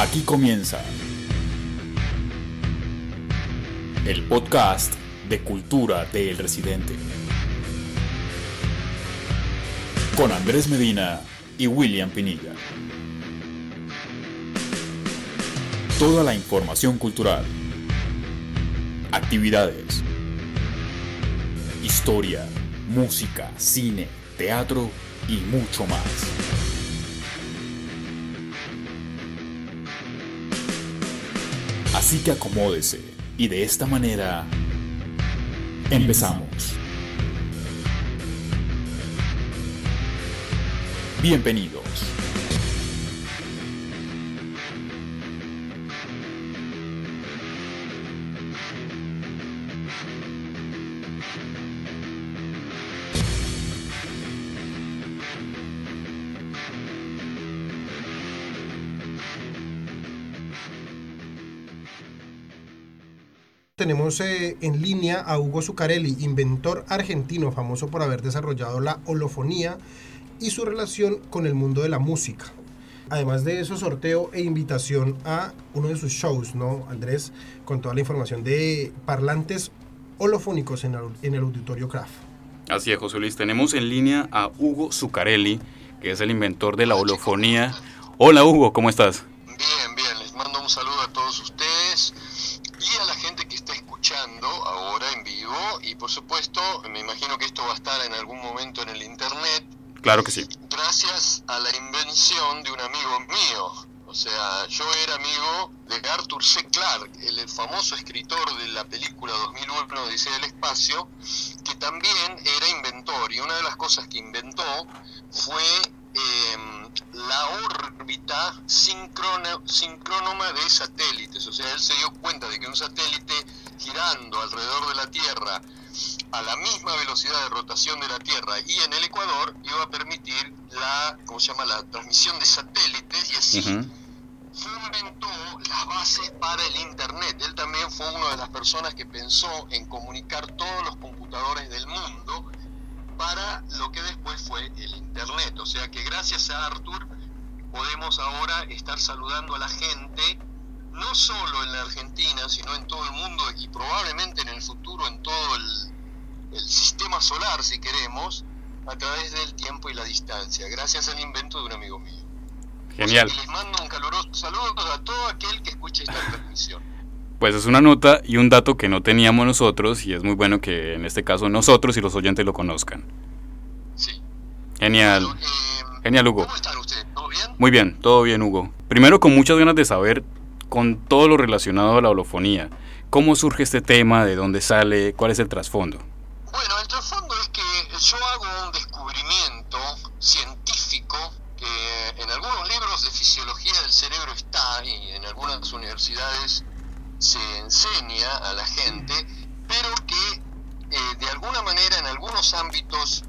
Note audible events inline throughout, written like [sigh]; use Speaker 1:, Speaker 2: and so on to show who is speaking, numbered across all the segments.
Speaker 1: Aquí comienza el podcast de cultura de El Residente. Con Andrés Medina y William Pinilla. Toda la información cultural, actividades, historia, música, cine, teatro y mucho más. Así que acomódese y de esta manera empezamos. Bienvenidos.
Speaker 2: Tenemos eh, en línea a Hugo Zuccarelli, inventor argentino famoso por haber desarrollado la holofonía y su relación con el mundo de la música. Además de eso, sorteo e invitación a uno de sus shows, ¿no, Andrés? Con toda la información de parlantes holofónicos en el, en el Auditorio Craft.
Speaker 3: Así es, José Luis. Tenemos en línea a Hugo Zuccarelli, que es el inventor de la holofonía. Hola, Hugo, ¿cómo estás?
Speaker 4: Bien, bien. Les mando un saludo a todos ustedes y a la gente que está escuchando ahora en vivo. Y por supuesto, me imagino que esto va a estar en algún momento en el internet.
Speaker 3: Claro que sí.
Speaker 4: Gracias a la invención de un amigo mío. O sea, yo era amigo de Arthur C. Clarke, el famoso escritor de la película 2001 Odisea del Espacio, que también era inventor. Y una de las cosas que inventó fue eh, la órbita sincrónoma de satélites. O sea, él se dio cuenta de que un satélite girando alrededor de la Tierra a la misma velocidad de rotación de la Tierra y en el Ecuador iba a permitir la, ¿cómo se llama?, la transmisión de satélites y así fundamentó las bases para el Internet. Él también fue una de las personas que pensó en comunicar todos los computadores del mundo para lo que después fue el Internet. O sea que gracias a Arthur podemos ahora estar saludando a la gente, no solo en la Argentina, sino en todo el mundo y probablemente en el futuro en todo el, el sistema solar, si queremos, a través del tiempo y la distancia, gracias al invento de un amigo mío.
Speaker 3: Genial.
Speaker 4: O sea les mando un caluroso saludo a todo aquel que escuche esta transmisión.
Speaker 3: Pues es una nota y un dato que no teníamos nosotros y es muy bueno que en este caso nosotros y los oyentes lo conozcan.
Speaker 4: Sí.
Speaker 3: Genial.
Speaker 4: Eh,
Speaker 3: Genial, Hugo.
Speaker 4: ¿Cómo están ustedes? ¿Todo bien?
Speaker 3: Muy bien, todo bien, Hugo. Primero con muchas ganas de saber con todo lo relacionado a la holofonía. ¿Cómo surge este tema? ¿De dónde sale? ¿Cuál es el trasfondo?
Speaker 4: Bueno, el trasfondo es que yo hago un descubrimiento científico que en algunos libros de fisiología del cerebro está y en algunas universidades se enseña a la gente, pero que eh, de alguna manera en algunos ámbitos,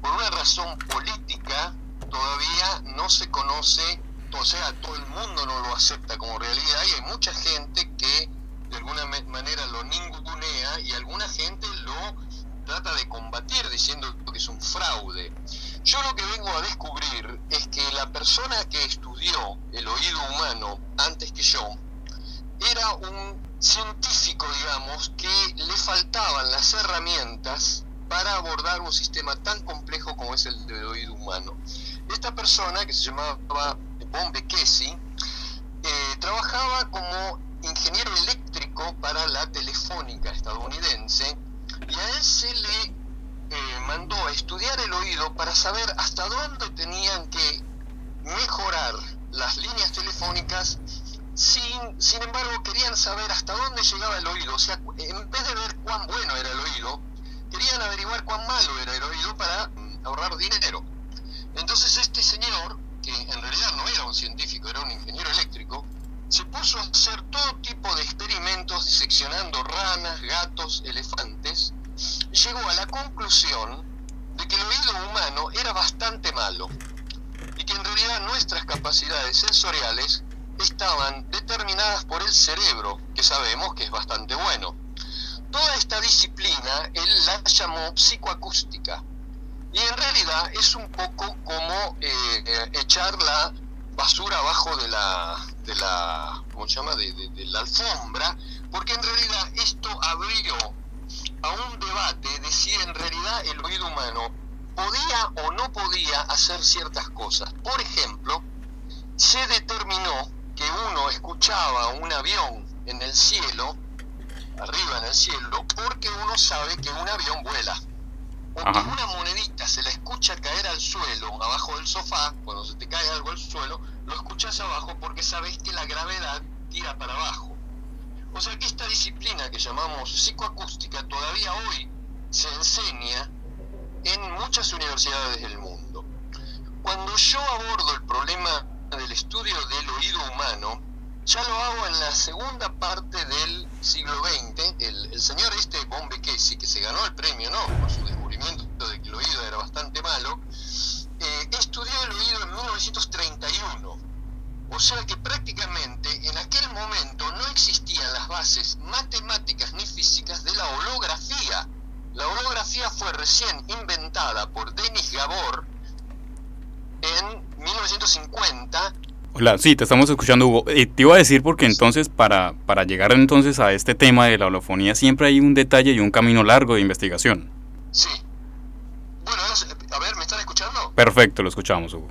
Speaker 4: por una razón política, todavía no se conoce, o sea, todo el mundo no lo acepta como realidad y hay mucha gente que de alguna manera lo ningunea y alguna gente lo trata de combatir diciendo que es un fraude. Yo lo que vengo a descubrir es que la persona que estudió el oído humano antes que yo era un científico, digamos, que le faltaban las herramientas para abordar un sistema tan complejo como es el del oído humano. Esta persona, que se llamaba Von Bekesi, eh, trabajaba como ingeniero eléctrico para la telefónica estadounidense y a él se le eh, mandó a estudiar el oído para saber hasta dónde tenían que mejorar las líneas telefónicas sin, sin embargo querían saber hasta dónde llegaba el oído, o sea, en vez de ver cuán bueno era el oído, querían averiguar cuán malo era el oído para mm, ahorrar dinero. Entonces este señor, que en realidad no era un científico, era un ingeniero eléctrico, se puso a hacer todo tipo de experimentos diseccionando ranas, gatos, elefantes, llegó a la conclusión de que el oído humano era bastante malo y que en realidad nuestras capacidades sensoriales estaban determinadas por el cerebro, que sabemos que es bastante bueno. Toda esta disciplina él la llamó psicoacústica. Y en realidad es un poco como eh, echar la basura abajo de la, de la, ¿cómo se llama? De, de la alfombra, porque en realidad esto abrió a un debate de si en realidad el oído humano podía o no podía hacer ciertas cosas. Por ejemplo, se determinó que uno escuchaba un avión en el cielo, arriba en el cielo, porque uno sabe que un avión vuela. Una monedita se la escucha caer al suelo, abajo del sofá, cuando se te cae algo al suelo, lo escuchas abajo porque sabes que la gravedad tira para abajo. O sea que esta disciplina que llamamos psicoacústica todavía hoy se enseña en muchas universidades del mundo. Cuando yo abordo el problema del estudio del oído humano, ya lo hago en la segunda parte del siglo XX. El, señor este Von que se ganó el premio ¿no? por su de que el oído era bastante malo, eh, estudió el oído en 1931. O sea que prácticamente en aquel momento no existían las bases matemáticas ni físicas de la holografía. La holografía fue recién inventada por Denis Gabor en 1950
Speaker 3: Hola, sí, te estamos escuchando, Hugo. te iba a decir porque entonces, para, para llegar entonces a este tema de la holofonía, siempre hay un detalle y un camino largo de investigación.
Speaker 4: Sí. Bueno, a ver, ¿me están escuchando?
Speaker 3: Perfecto, lo escuchamos, Hugo.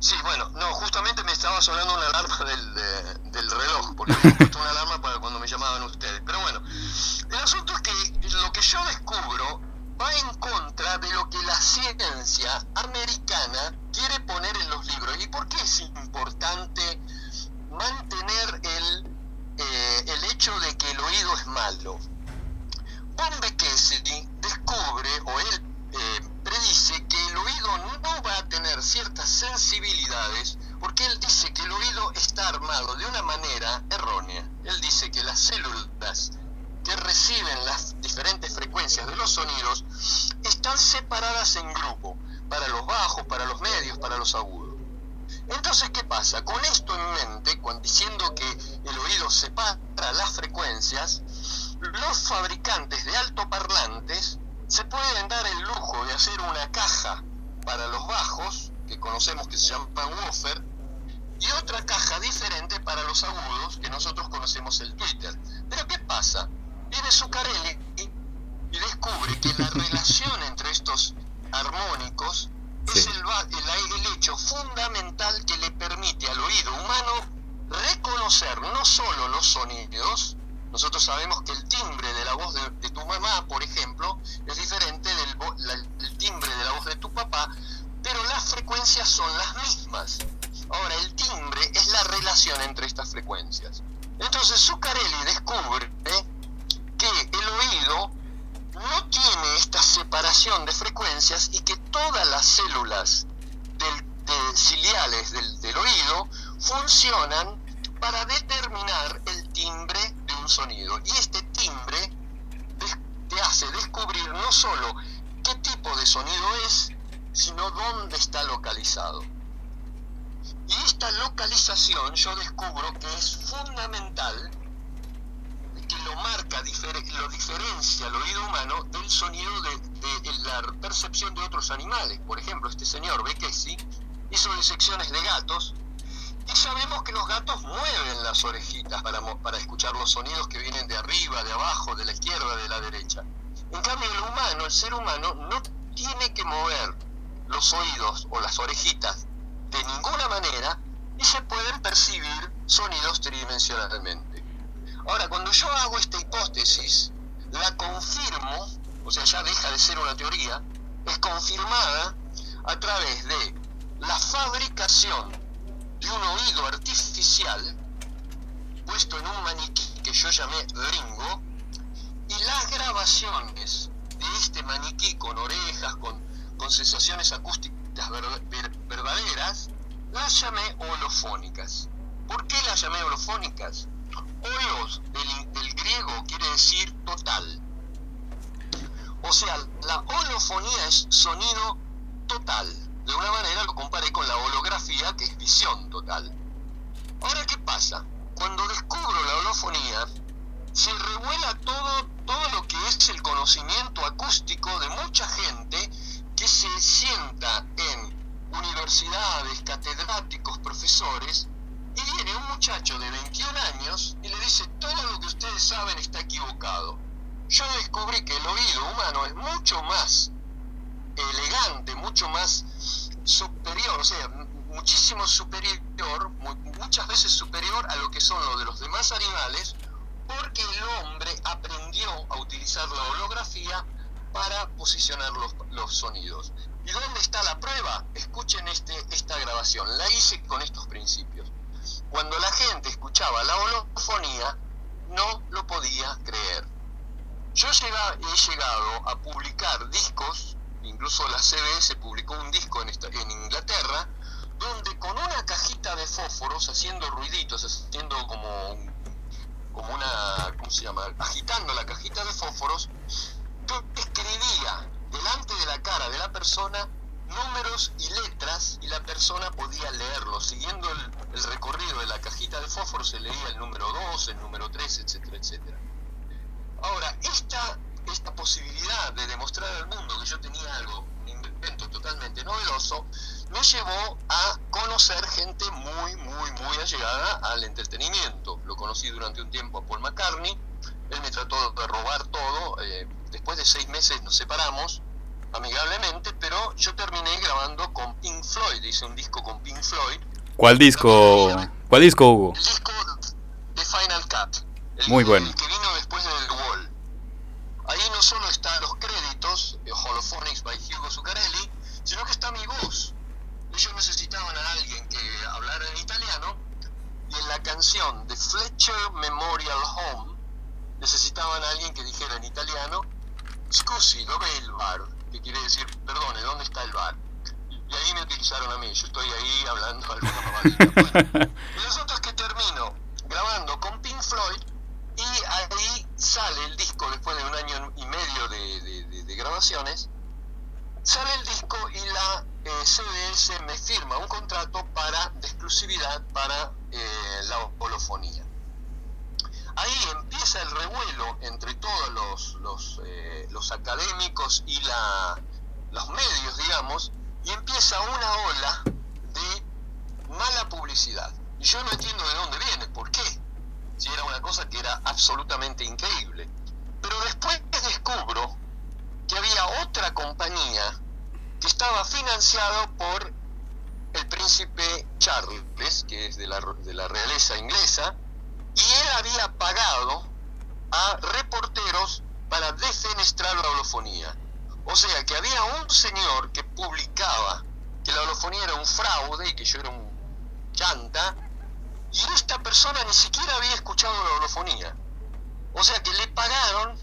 Speaker 4: Sí, bueno, no, justamente me estaba sonando una alarma [laughs] del, del reloj, porque me puesto una alarma para cuando me llamaban ustedes. Pero bueno, el asunto es que lo que yo descubro va en contra de lo que la ciencia americana quiere poner en los libros. ¿Y por qué es importante mantener el, eh, el hecho de que el oído es malo? Von Bekesi descubre, o él eh, predice, que el oído no va a tener ciertas sensibilidades, porque él dice que el oído está armado de una manera errónea. Él dice que las células que reciben las diferentes frecuencias de los sonidos están separadas en grupo, para los bajos, para los medios, para los agudos. Entonces, ¿qué pasa? Con esto en mente, cuando diciendo que el oído separa las frecuencias, los fabricantes de altoparlantes se pueden dar el lujo de hacer una caja para los bajos, que conocemos que se llama woofer, y otra caja diferente para los agudos, que nosotros conocemos el Twitter. Pero ¿qué pasa? viene Zuccarelli y descubre que la [laughs] relación entre estos armónicos es el, el, hecho fundamental que le permite al oído humano reconocer no solo los sonidos, nosotros sabemos que el timbre de la voz de, tu mamá, por ejemplo, es diferente del timbre de la voz de tu papá, pero las frecuencias son las mismas. Ahora, el timbre es la relación entre estas frecuencias. Entonces, Zuccarelli descubre que el oído no tiene esta separación de frecuencias y que todas las células del, ciliales del, oído funcionan para determinar el timbre de un sonido. Y este timbre te hace descubrir no solo qué tipo de sonido es, sino dónde está localizado. Y esta localización yo descubro que es fundamental que lo marca, lo diferencia el oído humano del sonido de, la percepción de otros animales. Por ejemplo, este señor Bekesi hizo disecciones de gatos y sabemos que los gatos mueven las orejitas para, para escuchar los sonidos que vienen de arriba, de abajo, de la izquierda, de la derecha. En cambio, el humano, el ser humano, no tiene que mover los oídos o las orejitas de ninguna manera y se pueden percibir sonidos tridimensionalmente. Ahora, cuando yo hago esta hipótesis, la confirmo, o sea, ya deja de ser una teoría, es confirmada a través de la fabricación de un oído artificial puesto en un maniquí que yo llamé Ringo y las grabaciones de este maniquí con orejas, con, con sensaciones acústicas verdaderas, las llamé holofónicas. ¿Por qué las llamé holofónicas? Olos del, griego quiere decir total. O sea, la holofonía es sonido total. De una manera lo comparé con la holografía, que es visión total. Ahora, ¿qué pasa? Cuando descubro la holofonía, se revuela todo, todo lo que es el conocimiento acústico de mucha gente que se sienta en universidades, catedráticos, profesores, y viene un muchacho de 21 años y le dice, todo lo que ustedes saben está equivocado. Yo descubrí que el oído humano es mucho más elegante, mucho más superior, o sea, muchísimo superior, muchas veces superior a lo que son los de los demás animales, porque el hombre aprendió a utilizar la holografía para posicionar los, los sonidos. ¿Y dónde está la prueba? Escuchen este, esta grabación, la hice con estos principios. Cuando la gente escuchaba la holofonía, no lo podía creer. Yo he llegado a publicar discos, incluso la CBS publicó un disco en, en Inglaterra, donde con una cajita de fósforos, haciendo ruiditos, haciendo como, como una, ¿cómo se llama? Agitando la cajita de fósforos, escribía delante de la cara de la persona números y letras y la persona podía leerlo. Siguiendo el, recorrido de la cajita de fósforo se leía el número 2, el número 3, etcétera, etcétera. Ahora, esta, esta posibilidad de demostrar al mundo que yo tenía algo, un invento totalmente novedoso, me llevó a conocer gente muy, muy, muy allegada al entretenimiento. Lo conocí durante un tiempo a Paul McCartney, él me trató de robar todo, eh, después de seis meses nos separamos amigablemente, pero yo terminé grabando con Pink Floyd, hice un disco con Pink Floyd.
Speaker 3: ¿Cuál disco? ¿Cuál disco hubo?
Speaker 4: El disco de Final Cut. El,
Speaker 3: Muy bueno.
Speaker 4: que vino después de The Wall. Ahí no solo están los créditos, de Holophonics by Hugo Zuccarelli, sino que está mi voz. Ellos necesitaban a alguien que hablara en italiano y en la canción de Fletcher Memorial Home necesitaban a alguien que dijera en italiano Scusi, dove è il bar? Que quiere decir, perdone, ¿dónde está el bar? Y ahí me utilizaron a mí, yo estoy ahí hablando alguna mamadita. [laughs] Bueno, y nosotros que termino grabando con Pink Floyd y ahí sale el disco después de un año y medio de, grabaciones, sale el disco y la eh, CBS me firma un contrato para de exclusividad para eh, la holofonía ahí empieza el revuelo entre todos los, los, eh, académicos y la, los medios, digamos, y empieza una ola de mala publicidad. Y yo no entiendo de dónde viene, por qué, si era una cosa que era absolutamente increíble. Pero después descubro que había otra compañía que estaba financiada por el príncipe Charles, que es de la, de la realeza inglesa, y él había pagado a reporteros para defenestrar la holofonía. O sea que había un señor que publicaba que la holofonía era un fraude y que yo era un chanta, y esta persona ni siquiera había escuchado la holofonía. O sea que le pagaron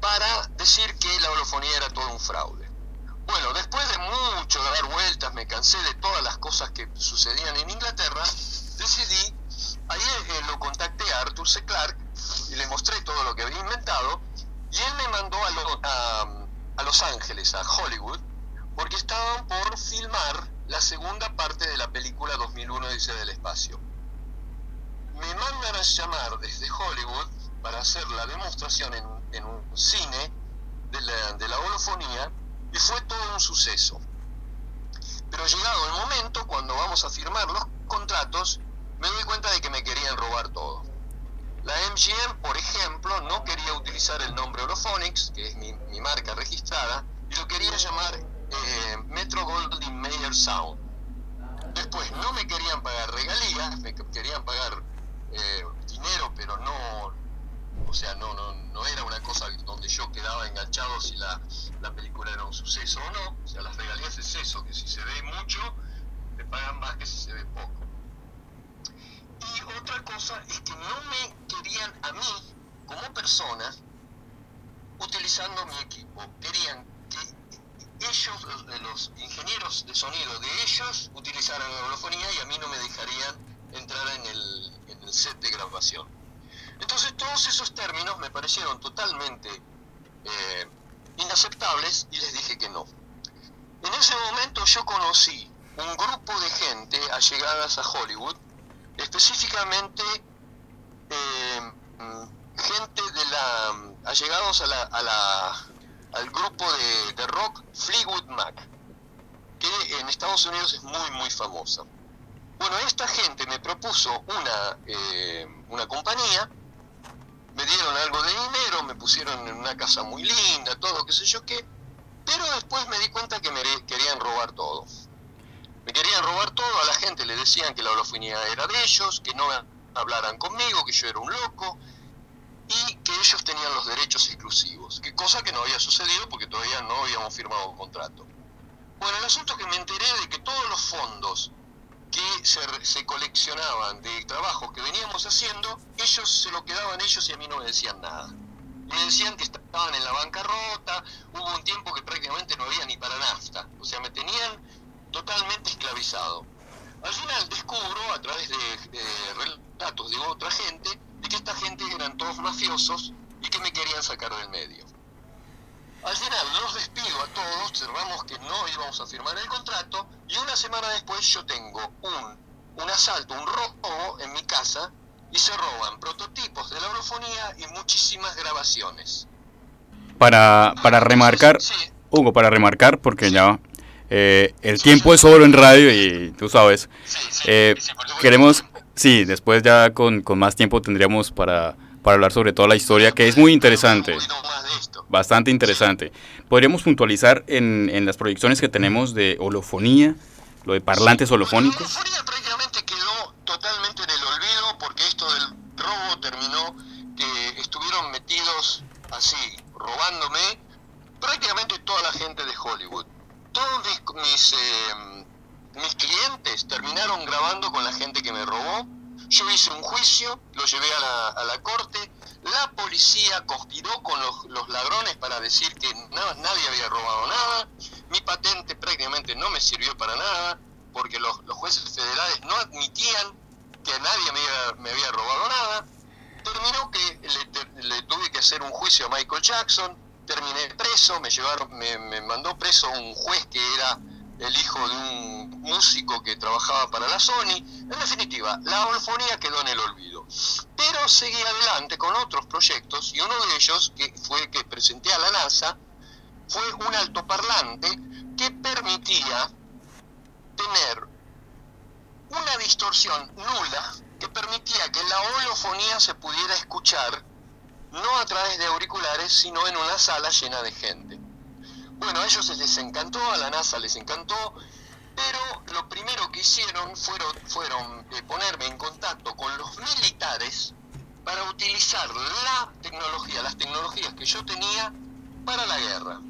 Speaker 4: para decir que la holofonía era todo un fraude. Bueno, después de mucho dar vueltas, me cansé de todas las cosas que sucedían en Inglaterra, decidí Ahí lo contacté a Arthur C. Clarke y le mostré todo lo que había inventado y él me mandó a, a, Los Ángeles, a Hollywood, porque estaban por filmar la segunda parte de la película 2001 Dice del Espacio. Me mandan a llamar desde Hollywood para hacer la demostración en, en un cine de la, de la holofonía y fue todo un suceso. Pero llegado el momento, cuando vamos a firmar los contratos, me doy cuenta de que me querían robar todo. La MGM, por ejemplo, no quería utilizar el nombre Orophonics, que es mi, marca registrada, y lo quería llamar eh, Metro Goldwyn Mayer Sound. Después no me querían pagar regalías, me querían pagar eh, dinero, pero no, o sea, no, no, no era una cosa donde yo quedaba enganchado si la, la película era un suceso o no. O sea, las regalías es eso, que si se ve mucho, te pagan más que si se ve poco. Y otra cosa es que no me querían a mí, como persona, utilizando mi equipo. Querían que ellos, los ingenieros de sonido de ellos, utilizaran la holofonía y a mí no me dejarían entrar en el, set de grabación. Entonces todos esos términos me parecieron totalmente eh, inaceptables y les dije que no. En ese momento yo conocí un grupo de gente allegadas a Hollywood específicamente eh, gente de la allegados a la, a la, al grupo de, rock Fleetwood Mac, que en Estados Unidos es muy muy famosa. Bueno, esta gente me propuso una, eh, una compañía, me dieron algo de dinero, me pusieron en una casa muy linda, todo, qué sé yo qué, pero después me di cuenta que me querían robar todo. Me querían robar todo, a la gente le decían que la holofonía era de ellos, que no hablaran conmigo, que yo era un loco, y que ellos tenían los derechos exclusivos, que cosa que no había sucedido porque todavía no habíamos firmado un contrato. Bueno, el asunto es que me enteré de que todos los fondos que se, se, coleccionaban de trabajo que veníamos haciendo, ellos se lo quedaban ellos y a mí no me decían nada. Me decían que estaban en la bancarrota, hubo un tiempo que prácticamente no había ni para nafta, o sea, me tenían totalmente esclavizado. Al final descubro, a través de, de relatos de otra gente, de que esta gente eran todos mafiosos y que me querían sacar del medio. Al final los despido a todos, cerramos que no íbamos a firmar el contrato y una semana después yo tengo un, un asalto, un robo en mi casa y se roban prototipos de la eurofonía y muchísimas grabaciones.
Speaker 3: Para, para remarcar, Hugo, para remarcar, porque ya eh, el tiempo es oro en radio y tú sabes, eh, queremos, sí, después ya con, con más tiempo tendríamos para para hablar sobre toda la historia, que es muy interesante. Bastante interesante. Podríamos puntualizar en, en las proyecciones que tenemos de holofonía, lo de parlantes holofónicos.
Speaker 4: La holofonía prácticamente quedó totalmente en el olvido porque esto del robo terminó que estuvieron metidos así, robándome prácticamente toda la gente de Hollywood. Todos mis, mis, eh, mis clientes terminaron grabando con la gente que me robó yo hice un juicio, lo llevé a la, a la corte, la policía conspiró con los, ladrones para decir que nadie había robado nada, mi patente prácticamente no me sirvió para nada, porque los, jueces federales no admitían que nadie me había, robado nada. Terminó que le, tuve que hacer un juicio a Michael Jackson, terminé preso, me llevaron, me mandó preso un juez que era el hijo de un músico que trabajaba para la Sony. En definitiva, la holfonía quedó en el olvido. Pero seguí adelante con otros proyectos y uno de ellos, que fue que presenté a la NASA, fue un altoparlante que permitía tener una distorsión nula que permitía que la holofonía se pudiera escuchar no a través de auriculares, sino en una sala llena de gente. Bueno, a ellos les encantó, a la NASA les encantó, pero lo primero que hicieron fueron, eh, ponerme en contacto con los militares para utilizar la tecnología, las tecnologías que yo tenía para la guerra.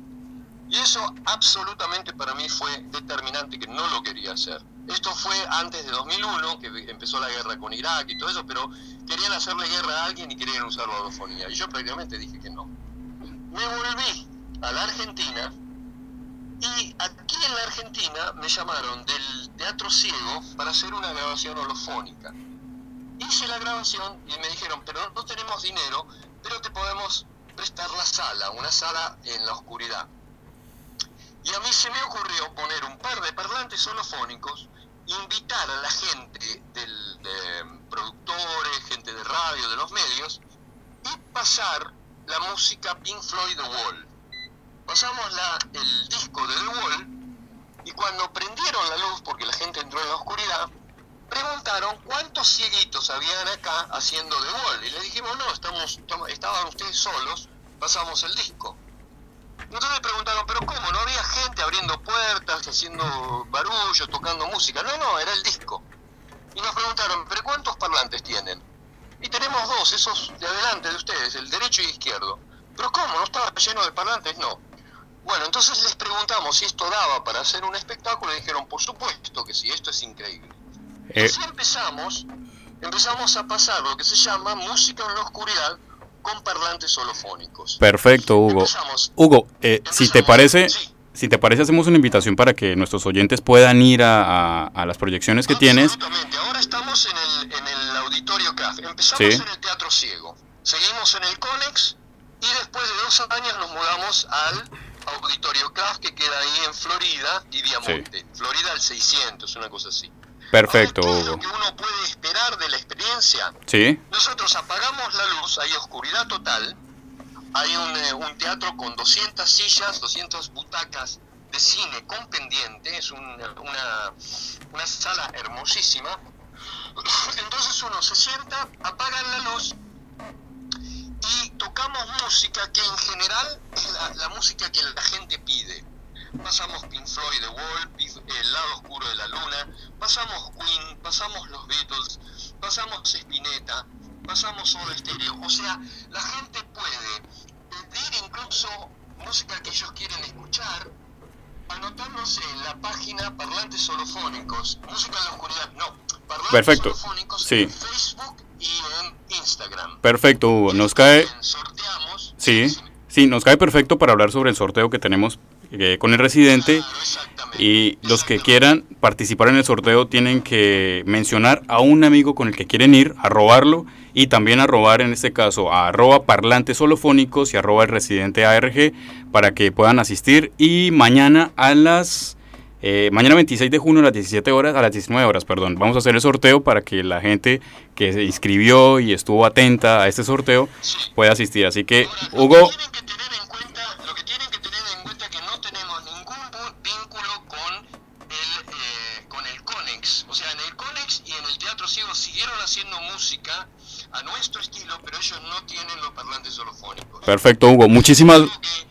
Speaker 4: Y eso absolutamente para mí fue determinante, que no lo quería hacer. Esto fue antes de 2001, que empezó la guerra con Irak y todo eso, pero querían hacerle guerra a alguien y querían usar la orofonía. Y yo prácticamente dije que no. Me volví a la Argentina y aquí en la Argentina me llamaron del Teatro Ciego para hacer una grabación holofónica. Hice la grabación y me dijeron, pero no tenemos dinero, pero te podemos prestar la sala, una sala en la oscuridad. Y a mí se me ocurrió poner un par de parlantes holofónicos, invitar a la gente del, de productores, gente de radio, de los medios, y pasar la música Pink Floyd The Wall pasamos la, el disco de The Wall y cuando prendieron la luz, porque la gente entró en la oscuridad, preguntaron cuántos cieguitos habían acá haciendo The Wall. Y le dijimos, no, estamos, estaban ustedes solos, pasamos el disco. Entonces preguntaron, pero ¿cómo? ¿No había gente abriendo puertas, haciendo barullo, tocando música? No, no, era el disco. Y nos preguntaron, ¿pero cuántos parlantes tienen? Y tenemos dos, esos de adelante de ustedes, el derecho y izquierdo. ¿Pero cómo? ¿No estaba lleno de parlantes? No. Bueno, entonces les preguntamos si esto daba para hacer un espectáculo y dijeron, por supuesto que sí, esto es increíble. Y eh. así empezamos, empezamos a pasar lo que se llama música en la oscuridad con parlantes holofónicos.
Speaker 3: Perfecto, Hugo. Hugo, eh, si te parece, si te parece, hacemos una invitación para que nuestros oyentes puedan ir a, a, las proyecciones que tienes.
Speaker 4: Absolutamente. Ahora estamos en el, en el auditorio CAF. Empezamos en el Teatro Ciego. Seguimos en el Conex y después de dos años nos mudamos al Auditorio CAF que queda ahí en Florida y Diamonte. Florida al 600, una cosa así.
Speaker 3: Perfecto.
Speaker 4: ¿qué es lo que uno puede esperar de la experiencia?
Speaker 3: Sí.
Speaker 4: Nosotros apagamos la luz, hay oscuridad total, hay un, eh, un teatro con 200 sillas, 200 butacas de cine con pendiente, es una, una, una sala hermosísima, [coughs] Entonces uno se sienta, apaga la luz y tocamos música que en general es la, música que la gente pide. Pasamos Pink Floyd, The Wall, El lado oscuro de la luna, pasamos Queen, pasamos los Beatles, pasamos Spinetta, pasamos Soda Stereo. O sea, la gente puede pedir incluso música que ellos quieren escuchar, anotándose en la página Parlantes Solofónicos, Música en la Oscuridad, no, Parlantes
Speaker 3: Perfecto.
Speaker 4: Solofónicos
Speaker 3: sí.
Speaker 4: en Facebook y en Instagram.
Speaker 3: Perfecto, Hugo. Nos cae...
Speaker 4: Sorteamos.
Speaker 3: Sí, sí, nos cae perfecto para hablar sobre el sorteo que tenemos eh, con el residente. y los que quieran participar en el sorteo tienen que mencionar a un amigo con el que quieren ir, a robarlo y también a robar en este caso a arroba parlantes holofónicos y arroba el residente ARG para que puedan asistir y mañana a las eh, mañana 26 de junio a las 17 horas, a las 19 horas, perdón, vamos a hacer el sorteo para que la gente que se inscribió y estuvo atenta a este sorteo pueda asistir. Así que, Hugo...
Speaker 4: Lo que tienen que tener en cuenta, lo que tienen que tener en cuenta es que no tenemos ningún vínculo con el, eh, con el CONEX. O sea, en el CONEX y en el Teatro Ciego siguieron haciendo música a nuestro estilo, pero ellos no tienen los parlantes holofónicos.
Speaker 3: Perfecto, Hugo. Muchísimas,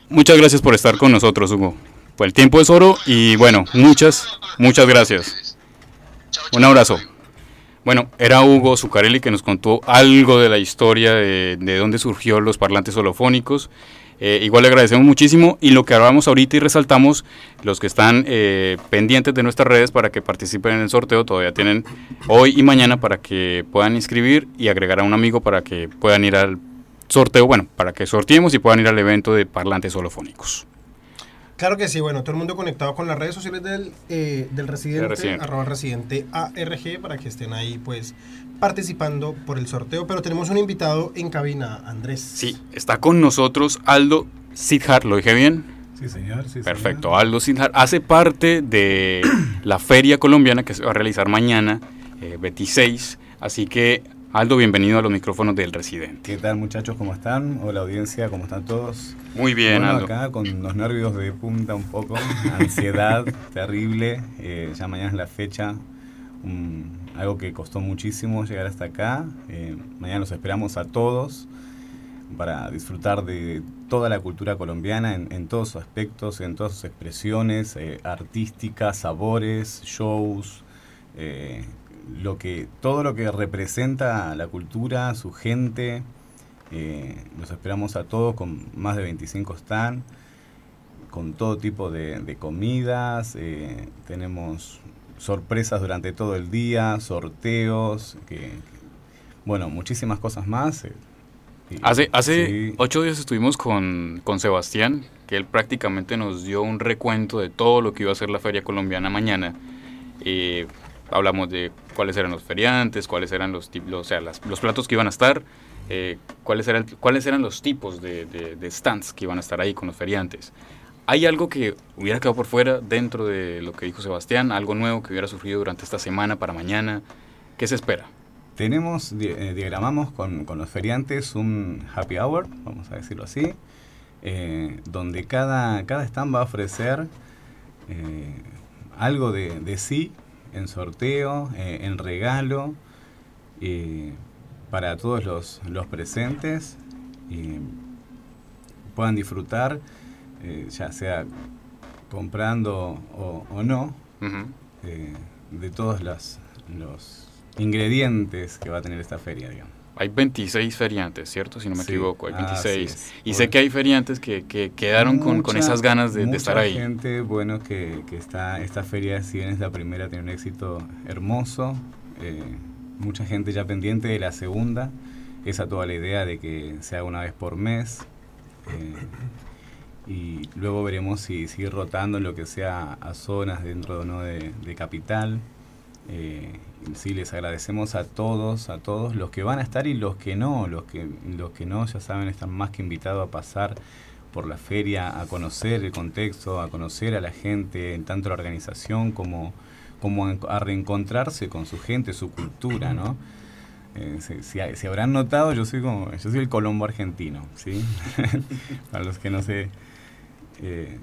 Speaker 3: muchas gracias por estar con nosotros, Hugo. Pues el tiempo es oro y bueno, muchas, muchas gracias. Un abrazo. Bueno, era Hugo Zucarelli que nos contó algo de la historia de, de dónde surgió los parlantes holofónicos. Eh, igual le agradecemos muchísimo y lo que hablamos ahorita y resaltamos, los que están eh, pendientes de nuestras redes para que participen en el sorteo, todavía tienen hoy y mañana para que puedan inscribir y agregar a un amigo para que puedan ir al sorteo, bueno, para que sorteemos y puedan ir al evento de parlantes holofónicos.
Speaker 2: Claro que sí, bueno, todo el mundo conectado con las redes sociales del, eh, del residente, residente, arroba residente ARG, para que estén ahí pues participando por el sorteo, pero tenemos un invitado en cabina, Andrés.
Speaker 3: Sí, está con nosotros Aldo Sidhar, ¿lo dije bien?
Speaker 5: Sí, señor. Sí,
Speaker 3: Perfecto, Aldo Sidhar hace parte de la feria colombiana que se va a realizar mañana, 26, eh, así que Aldo, bienvenido a los micrófonos del Residente.
Speaker 5: ¿Qué tal muchachos? ¿Cómo están? Hola audiencia, ¿cómo están todos?
Speaker 3: Muy bien,
Speaker 5: bueno, acá con los nervios de punta un poco, [laughs] ansiedad terrible, eh, ya mañana es la fecha, algo que costó muchísimo llegar hasta acá. Eh, mañana los esperamos a todos para disfrutar de toda la cultura colombiana en, todos sus aspectos, en todas sus expresiones eh, artísticas, sabores, shows, lo que, todo lo que representa la cultura, su gente. los esperamos a todos con más de 25 stands, con todo tipo de, de comidas. tenemos sorpresas durante todo el día, sorteos, que, bueno, muchísimas cosas más. Eh,
Speaker 3: hace hace ocho días estuvimos con, con Sebastián, que él prácticamente nos dio un recuento de todo lo que iba a ser la Feria Colombiana mañana. Eh, hablamos de cuáles eran los feriantes, cuáles eran los, los, o sea, los platos que iban a estar, eh, cuáles, eran, cuáles eran los tipos de, de, stands que iban a estar ahí con los feriantes. ¿Hay algo que hubiera quedado por fuera dentro de lo que dijo Sebastián? ¿Algo nuevo que hubiera surgido durante esta semana para mañana? ¿Qué se espera?
Speaker 5: Tenemos, eh, diagramamos con, los feriantes un happy hour, vamos a decirlo así, eh, donde cada, cada stand va a ofrecer eh, algo de, sí en sorteo, en regalo, para todos los, los presentes y puedan disfrutar eh, ya sea comprando o, no, eh, de todos los, los ingredientes que va a tener esta feria, digamos.
Speaker 3: Hay 26 feriantes, ¿cierto? Si no me equivoco, hay 26. Y sé que hay feriantes que, que quedaron con, con, esas ganas de, estar ahí.
Speaker 5: gente, bueno, que, que, está, esta feria, si bien es la primera, tiene un éxito hermoso. Eh, mucha gente ya pendiente de la segunda. Esa toda la idea de que sea una vez por mes y luego veremos si sigue rotando en lo que sea a zonas dentro ¿no? de, capital. Eh, sí, les agradecemos a todos, a todos los que van a estar y los que no, los que, los que no, ya saben, están más que invitados a pasar por la feria, a conocer el contexto, a conocer a la gente, tanto la organización como, como a reencontrarse con su gente, su cultura, ¿no? Eh, si, habrán notado, yo soy como, yo soy el Colombo argentino, ¿sí? [laughs] Para los que no sé eh,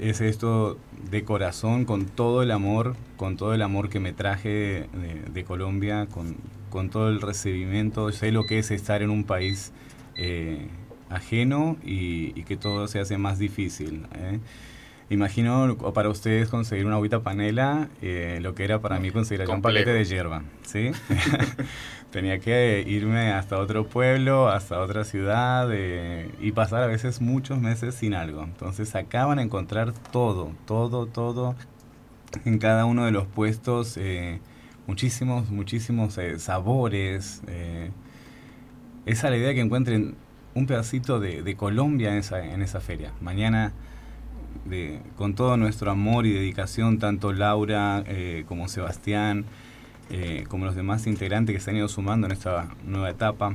Speaker 5: es esto de corazón, con todo el amor, con todo el amor que me traje de, Colombia, con con todo el recibimiento, sé lo que es estar en un país eh, ajeno y, y, que todo se hace más difícil. ¿eh? Imagino para ustedes conseguir una agüita panela, eh, lo que era para mí conseguir un paquete de hierba, ¿sí? [laughs] Tenía que irme hasta otro pueblo, hasta otra ciudad eh, y pasar a veces muchos meses sin algo. Entonces acaban a encontrar todo, todo, todo en cada uno de los puestos, eh, muchísimos, muchísimos sabores. Esa es la idea que encuentren un pedacito de, de Colombia en esa, en esa feria. Mañana con todo nuestro amor y dedicación, tanto Laura eh, como Sebastián, eh, como los demás integrantes que se han ido sumando en esta nueva etapa,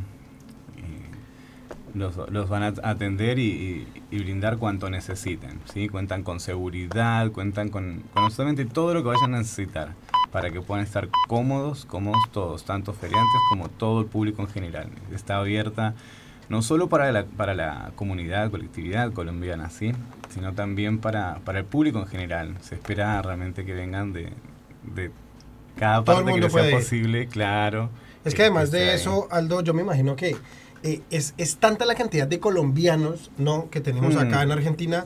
Speaker 5: eh, los, van a atender y, brindar cuanto necesiten. ¿sí? Cuentan con seguridad, cuentan con, con absolutamente todo lo que vayan a necesitar para que puedan estar cómodos, cómodos todos, tanto feriantes como todo el público en general. Está abierta no solo para la, para la comunidad, colectividad colombiana, ¿sí? sino también para, para el público en general. Se espera realmente que vengan de, de cada
Speaker 2: Todo
Speaker 5: parte que les sea
Speaker 2: ir.
Speaker 5: posible, claro.
Speaker 2: Es que además
Speaker 5: esté
Speaker 2: de eso, Aldo, yo me imagino que eh, es, es tanta la cantidad de colombianos ¿no? que tenemos
Speaker 5: Mm.
Speaker 2: acá en Argentina,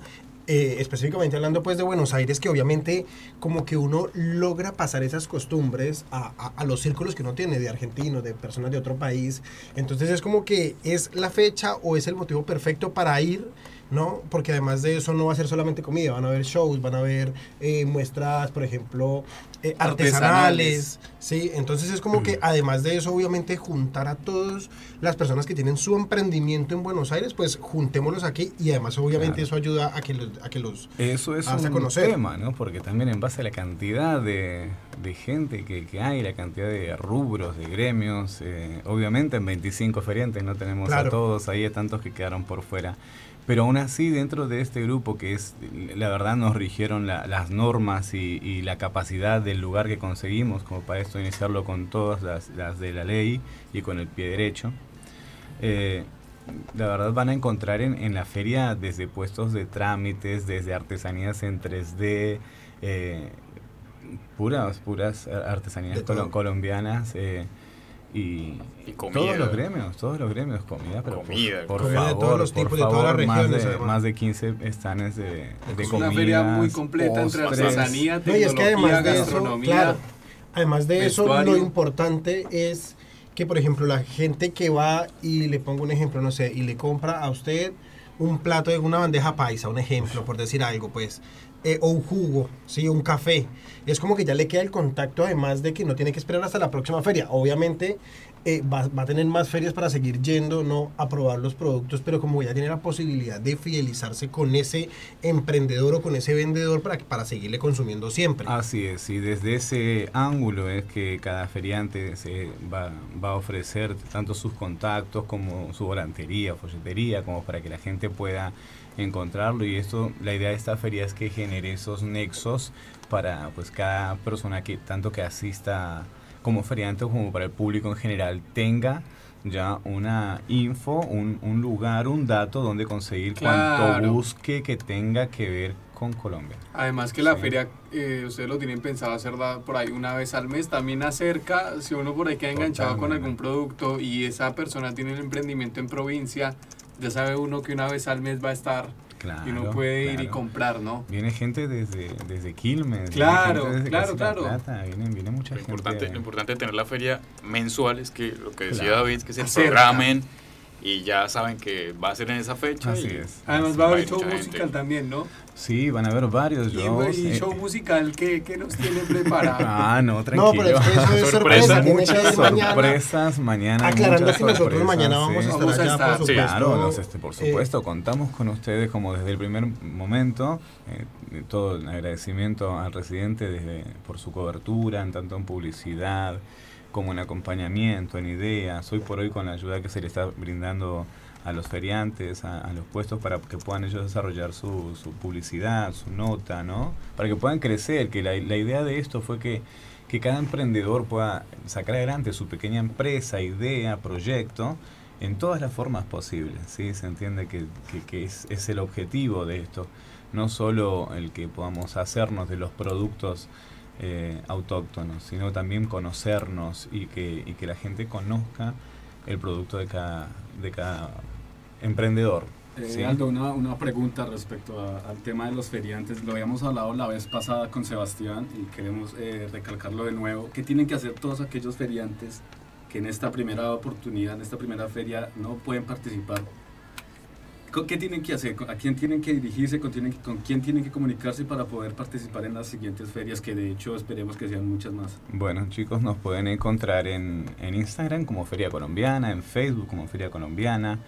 Speaker 2: eh, específicamente hablando pues de Buenos Aires, que obviamente como que uno logra pasar esas costumbres a, a- a los círculos que uno tiene de argentinos, de personas de otro país. Entonces es como que es la fecha o es el motivo perfecto para ir. ¿No? Porque además de eso no va a ser solamente comida, van a haber shows, van a haber eh, muestras, por ejemplo, eh, artesanales, ¿sí? Entonces es como que además de eso, obviamente, juntar a todas las personas que tienen su emprendimiento en Buenos Aires, pues juntémoslos aquí y además obviamente
Speaker 5: Claro.
Speaker 2: eso ayuda a que los... A que los
Speaker 5: Eso es un
Speaker 2: conocer.
Speaker 5: tema, ¿no? Porque también en base a la cantidad de, de gente que, que hay, la cantidad de rubros, de gremios, eh, obviamente en 25 feriantes no tenemos
Speaker 2: Claro.
Speaker 5: a todos, ahí hay tantos que quedaron por fuera. Pero aún así, dentro de este grupo, que es, la verdad, nos rigieron la- las normas y, y la capacidad del lugar que conseguimos, como para esto iniciarlo con todas las, las de la ley y con el pie derecho. Eh, la verdad van a encontrar en, en la feria desde puestos de trámites, desde artesanías en 3D, eh, puras, puras artesanías colombianas eh, y,
Speaker 3: Y comida.
Speaker 5: todos los gremios, todos los gremios, comida, pero por-
Speaker 3: Comida,
Speaker 5: por,
Speaker 2: comida de
Speaker 5: favor,
Speaker 2: todos los
Speaker 5: por
Speaker 2: tipos, de todas
Speaker 5: favor,
Speaker 2: las
Speaker 5: más
Speaker 2: regiones,
Speaker 5: de,
Speaker 2: además.
Speaker 5: más de 15 estanes de, de
Speaker 6: Es
Speaker 5: comida.
Speaker 6: una feria muy completa entre artesanía,
Speaker 2: No, y es que además de eso,
Speaker 6: gastronomía.
Speaker 2: claro, además de eso, lo
Speaker 6: vestuario.
Speaker 2: importante es que, por ejemplo, la gente que va y le pongo un ejemplo, no sé, y le compra a usted un plato de una bandeja paisa, un ejemplo, por decir algo, pues, eh, o un jugo, sí, un café. Es como que ya le queda el contacto, además de que no tiene que esperar hasta la próxima feria. Obviamente eh, va, a tener más ferias para seguir yendo, no a probar los productos, pero como ya tiene la posibilidad de fidelizarse con ese emprendedor o con ese vendedor para, para seguirle consumiendo siempre.
Speaker 5: Así es, y desde ese ángulo es que cada feriante se va, va a ofrecer tanto sus contactos como su volantería, folletería, como para que la gente pueda encontrarlo. Y esto, la idea de esta feria es que genere esos nexos para pues cada persona que tanto que asista como feriante como para el público en general tenga ya una info, un, un lugar, un dato donde conseguir cuanto busque que tenga que ver con Colombia.
Speaker 6: Además que la
Speaker 5: Sí.
Speaker 6: feria, eh, ustedes lo tienen pensado hacerla por ahí una vez al mes, también acerca, si uno por ahí queda enganchado con algún producto y esa persona tiene el emprendimiento en provincia, ya sabe uno que una vez al mes va a estar
Speaker 5: Claro,
Speaker 6: y uno puede ir y comprar, ¿no?
Speaker 5: Viene gente desde, desde Quilmes.
Speaker 6: Claro,
Speaker 5: desde
Speaker 6: claro, claro.
Speaker 5: Plata, viene, viene mucha
Speaker 3: Lo
Speaker 5: gente.
Speaker 3: importante, lo importante de tener la feria mensual es que lo que decía
Speaker 5: Claro.
Speaker 3: David, que se
Speaker 6: Acerca.
Speaker 3: programen y ya saben que va a ser en esa fecha.
Speaker 5: Así
Speaker 3: y
Speaker 5: es.
Speaker 6: Además va a haber show musical
Speaker 3: gente.
Speaker 6: también, ¿no?
Speaker 5: Sí, van a haber varios
Speaker 6: Y,
Speaker 5: shows.
Speaker 6: y show musical, ¿qué, qué nos tiene preparado? [laughs]
Speaker 5: Ah, no,
Speaker 2: no,
Speaker 5: tranquilo.
Speaker 2: pero es que eso es [laughs]
Speaker 3: Sorpresa,
Speaker 2: que
Speaker 5: muchas sorpresas mañana.
Speaker 2: Aclarando que nosotros mañana vamos
Speaker 5: sí.
Speaker 2: a estar
Speaker 6: Vamos a
Speaker 2: allá,
Speaker 6: estar.
Speaker 2: por
Speaker 6: Sí.
Speaker 5: Claro, los, este, por
Speaker 2: Eh,
Speaker 5: supuesto, contamos con ustedes como desde el primer momento. eh, todo el agradecimiento al residente desde, por su cobertura, en tanto en publicidad como en acompañamiento, en ideas. Hoy por hoy con la ayuda que se le está brindando a los feriantes, a, los puestos para que puedan ellos desarrollar su, publicidad, su nota, ¿no? Para que puedan crecer, que la, idea de esto fue que, cada emprendedor pueda sacar adelante su pequeña empresa, idea, proyecto, en todas las formas posibles, ¿sí? Se entiende que, es el objetivo de esto, no solo el que podamos hacernos de los productos eh, autóctonos, sino también conocernos y que, y que la gente conozca el producto de cada, de cada emprendedor.
Speaker 6: Eh, Aldo, una, una, pregunta respecto al tema de los feriantes. Lo habíamos hablado la vez pasada con Sebastián y queremos eh, recalcarlo de nuevo. ¿Qué tienen que hacer todos aquellos feriantes que en esta primera oportunidad, en esta primera feria, no pueden participar? ¿Qué tienen que hacer? ¿A quién tienen que dirigirse? ¿Con, tienen, ¿Con quién tienen que comunicarse para poder participar en las siguientes ferias? Que de hecho esperemos que sean muchas más.
Speaker 5: Bueno, chicos, nos pueden encontrar en, en Instagram como Feria Colombiana, en Facebook como Feria Colombiana.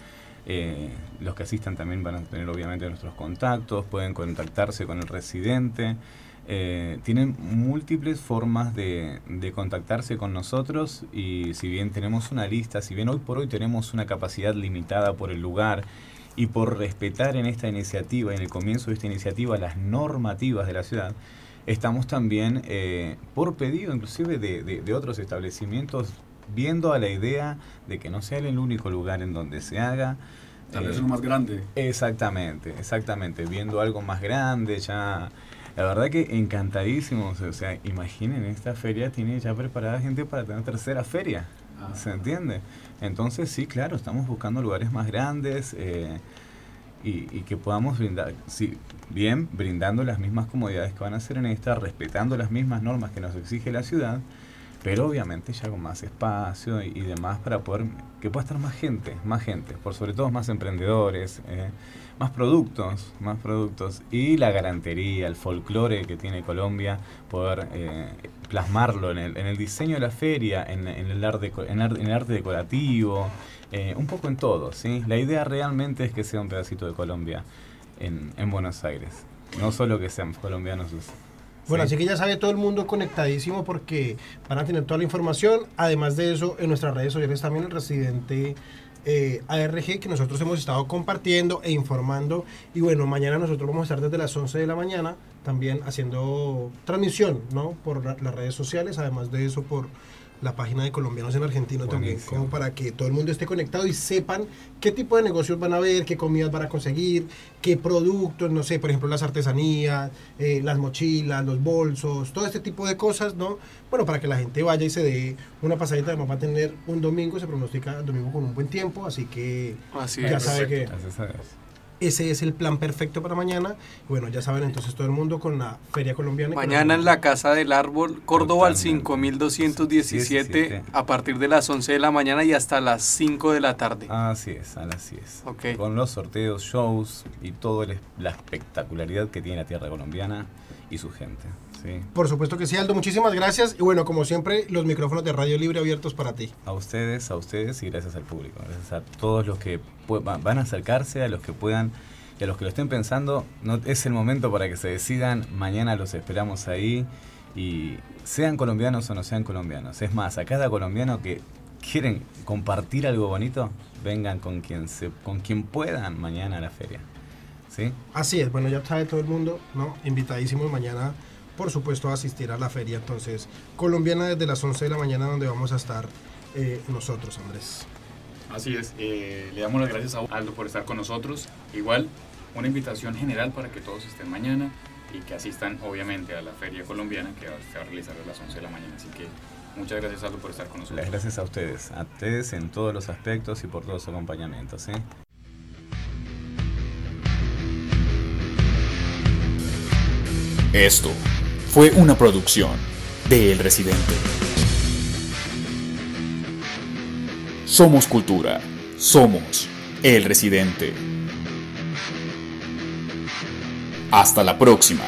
Speaker 5: Eh, los que asistan también van a tener obviamente nuestros contactos, pueden contactarse con el residente. Eh, tienen múltiples formas de, de, contactarse con nosotros y si bien tenemos una lista, si bien hoy por hoy tenemos una capacidad limitada por el lugar y por respetar en esta iniciativa, en el comienzo de esta iniciativa, las normativas de la ciudad, estamos también, eh, por pedido inclusive de, de, otros establecimientos, viendo a la idea de que no sea el único lugar en donde se haga.
Speaker 6: Tal vez eh, más grande.
Speaker 5: Exactamente, exactamente, viendo algo más grande, ya... La verdad que encantadísimos, o sea, imaginen, esta feria tiene ya preparada gente para tener tercera feria, ah. ¿se entiende? Entonces sí, claro, estamos buscando lugares más grandes eh, y, que podamos brindar, sí, bien, brindando las mismas comodidades que van a hacer en esta, respetando las mismas normas que nos exige la ciudad, pero obviamente ya con más espacio y, demás para poder que pueda estar más gente, más gente, por sobre todo más emprendedores, eh, más productos, más productos y la garantería, el folclore que tiene Colombia, poder eh, plasmarlo en el, en el diseño de la feria, en, el, arte, en, el arte decorativo, eh, un poco en todo. ¿sí? La idea realmente es que sea un pedacito de Colombia en, en Buenos Aires, no solo que sean colombianos.
Speaker 2: Bueno, así que ya sabe todo el mundo conectadísimo porque van a tener toda la información. Además de eso, en nuestras redes sociales también el residente eh, ARG que nosotros hemos estado compartiendo e informando. Y bueno, mañana nosotros vamos a estar desde las 11 de la mañana también haciendo transmisión, ¿no? Por las redes sociales, además de eso por la página de Colombianos en Argentino también, como para que todo el mundo esté conectado y sepan qué tipo de negocios van a ver, qué comidas van a conseguir, qué productos, no sé, por ejemplo, las artesanías, eh, las mochilas, los bolsos, todo este tipo de cosas, ¿no? Bueno, para que la gente vaya y se dé una pasadita, además va a tener un domingo, se pronostica el domingo con un buen tiempo, así que ya sabe que ese es el plan perfecto para mañana. Bueno, ya saben entonces todo el mundo con la Feria Colombiana.
Speaker 6: Mañana en la Casa del Árbol, Córdoba al 5217 a partir de las 11 de la mañana y hasta las 5 de la tarde.
Speaker 5: Así es, así es. Con los sorteos, shows y toda la espectacularidad que tiene la tierra colombiana y su gente.
Speaker 2: Por supuesto que sí, Aldo. Muchísimas gracias. Y bueno, como siempre, los micrófonos de Radio Libre abiertos para ti.
Speaker 5: A ustedes, a ustedes y gracias al público. Gracias a todos los que van a acercarse, a los que puedan y a los que lo estén pensando. No, es el momento para que se decidan. Mañana los esperamos ahí. Y sean colombianos o no sean colombianos. Es más, a cada colombiano que quieren compartir algo bonito, vengan con quien, se, con quien puedan mañana a la feria. ¿Sí?
Speaker 2: Así es, bueno, ya sabe todo el mundo, ¿no? Invitadísimos mañana por supuesto, asistir a la feria entonces colombiana desde las 11 de la mañana donde vamos a estar eh, nosotros, Andrés.
Speaker 3: Así es, eh, le damos las gracias a Aldo por estar con nosotros. Igual, una invitación general para que todos estén mañana y que asistan obviamente a la feria colombiana que se va a realizar a las 11 de la mañana. Así que muchas gracias Aldo por estar con nosotros.
Speaker 5: Las gracias a ustedes, a ustedes en todos los aspectos y por todos los acompañamientos. ¿eh?
Speaker 1: Esto fue una producción de El Residente. Somos cultura, somos El Residente. Hasta la próxima.